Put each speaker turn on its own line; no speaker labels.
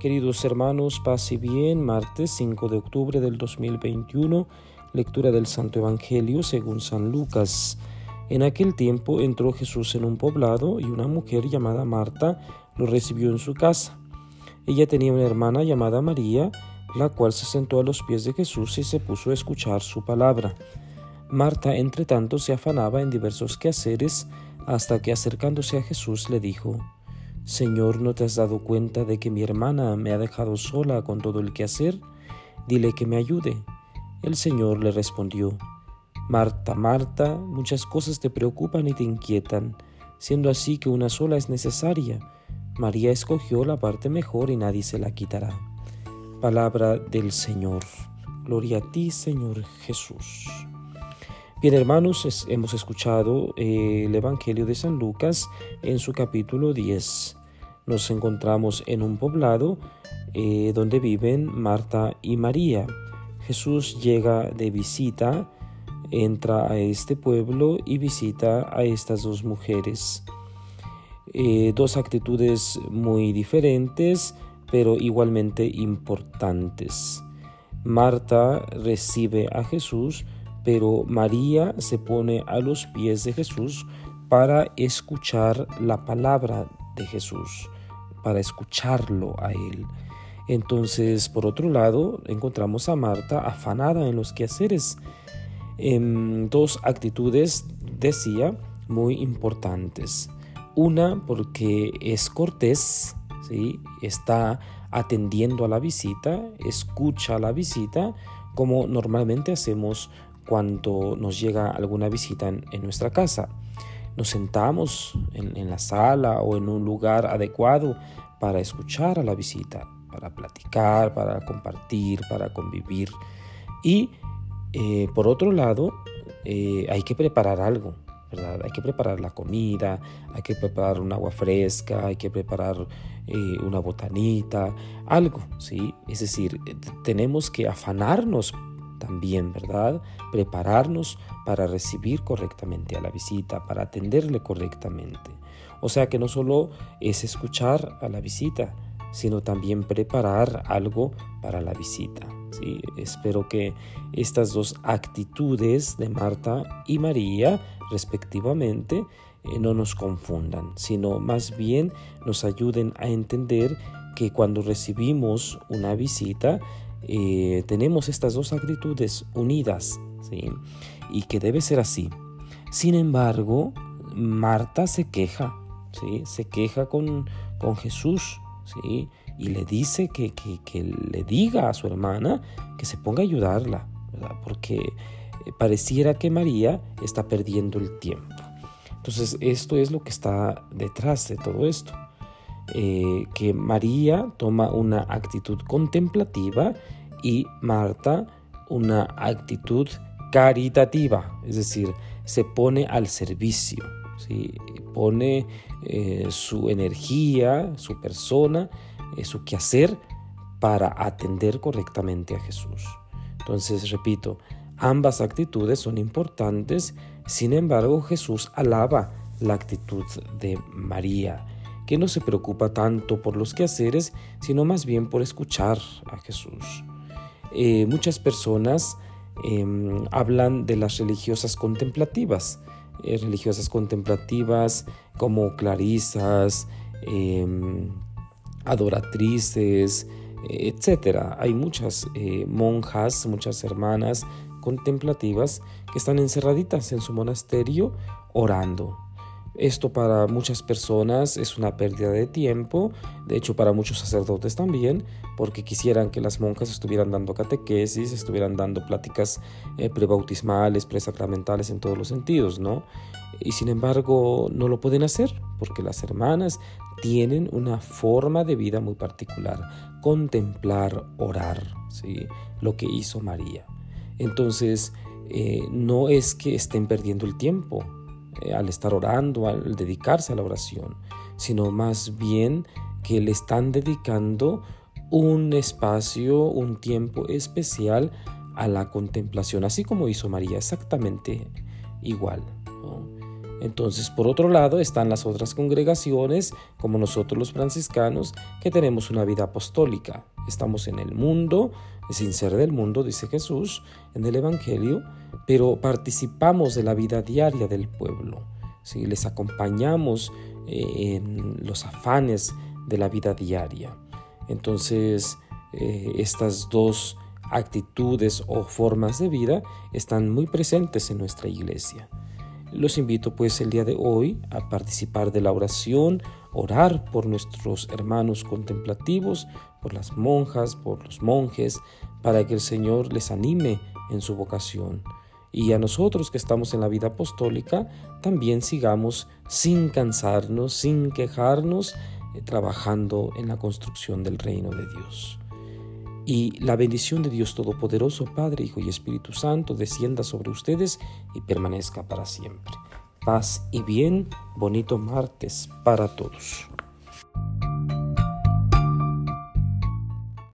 Queridos hermanos, paz y bien, martes 5 de octubre del 2021, lectura del Santo Evangelio según San Lucas. En aquel tiempo entró Jesús en un poblado y una mujer llamada Marta lo recibió en su casa. Ella tenía una hermana llamada María, la cual se sentó a los pies de Jesús y se puso a escuchar su palabra. Marta, entre tanto, se afanaba en diversos quehaceres hasta que acercándose a Jesús le dijo, Señor, ¿no te has dado cuenta de que mi hermana me ha dejado sola con todo el quehacer? Dile que me ayude. El Señor le respondió, Marta, Marta, muchas cosas te preocupan y te inquietan, siendo así que una sola es necesaria. María escogió la parte mejor y nadie se la quitará. Palabra del Señor. Gloria a ti, Señor Jesús. Bien, hermanos, hemos escuchado eh, el Evangelio de San Lucas en su capítulo 10. Nos encontramos en un poblado eh, donde viven Marta y María. Jesús llega de visita, entra a este pueblo y visita a estas dos mujeres. Eh, dos actitudes muy diferentes, pero igualmente importantes. Marta recibe a Jesús, pero María se pone a los pies de Jesús para escuchar la palabra de Jesús, para escucharlo a Él. Entonces, por otro lado, encontramos a Marta afanada en los quehaceres. En dos actitudes, decía, muy importantes. Una, porque es cortés, ¿sí? está atendiendo a la visita, escucha la visita, como normalmente hacemos cuando nos llega alguna visita en, nuestra casa. Nos sentamos en, la sala o en un lugar adecuado para escuchar a la visita, para platicar, para compartir, para convivir. Y eh, por otro lado, eh, hay que preparar algo, ¿verdad? Hay que preparar la comida, hay que preparar un agua fresca, hay que preparar eh, una botanita, algo, ¿sí? Es decir, tenemos que afanarnos también, ¿verdad? Prepararnos para recibir correctamente a la visita, para atenderle correctamente. O sea que no solo es escuchar a la visita, sino también preparar algo para la visita. ¿sí? Espero que estas dos actitudes de Marta y María, respectivamente, eh, no nos confundan, sino más bien nos ayuden a entender que cuando recibimos una visita, eh, tenemos estas dos actitudes unidas. Y que debe ser así. Sin embargo, Marta se queja. Se queja con, con Jesús. Y le dice que, que, le diga a su hermana que se ponga a ayudarla. Porque eh, pareciera que María está perdiendo el tiempo. Entonces, esto es lo que está detrás de todo esto. Eh, que María toma una actitud contemplativa y Marta una actitud caritativa, es decir, se pone al servicio, ¿sí? pone eh, su energía, su persona, eh, su quehacer para atender correctamente a Jesús. Entonces, repito, ambas actitudes son importantes, sin embargo, Jesús alaba la actitud de María que no se preocupa tanto por los quehaceres, sino más bien por escuchar a Jesús. Eh, muchas personas em, hablan de las religiosas contemplativas, eh, religiosas contemplativas como clarisas, em, adoratrices, etc. Hay muchas eh, monjas, muchas hermanas contemplativas que están encerraditas en su monasterio orando, esto para muchas personas es una pérdida de tiempo, de hecho para muchos sacerdotes también, porque quisieran que las monjas estuvieran dando catequesis, estuvieran dando pláticas eh, prebautismales, presacramentales en todos los sentidos, ¿no? Y sin embargo no lo pueden hacer, porque las hermanas tienen una forma de vida muy particular, contemplar, orar, ¿sí? Lo que hizo María. Entonces, eh, no es que estén perdiendo el tiempo, eh, al estar orando, al dedicarse a la oración, sino más bien que le están dedicando un espacio, un tiempo especial a la contemplación, así como hizo María, exactamente igual. Entonces, por otro lado, están las otras congregaciones, como nosotros los franciscanos, que tenemos una vida apostólica. Estamos en el mundo, sin ser del mundo, dice Jesús en el Evangelio, pero participamos de la vida diaria del pueblo. Si Les acompañamos eh, en los afanes de la vida diaria. Entonces, eh, estas dos actitudes o formas de vida están muy presentes en nuestra iglesia. Los invito pues el día de hoy a participar de la oración, orar por nuestros hermanos contemplativos, por las monjas, por los monjes, para que el Señor les anime en su vocación. Y a nosotros que estamos en la vida apostólica, también sigamos sin cansarnos, sin quejarnos, eh, trabajando en la construcción del reino de Dios. Y la bendición de Dios Todopoderoso, Padre, Hijo y Espíritu Santo, descienda sobre ustedes y permanezca para siempre. Paz y bien, bonito martes para todos.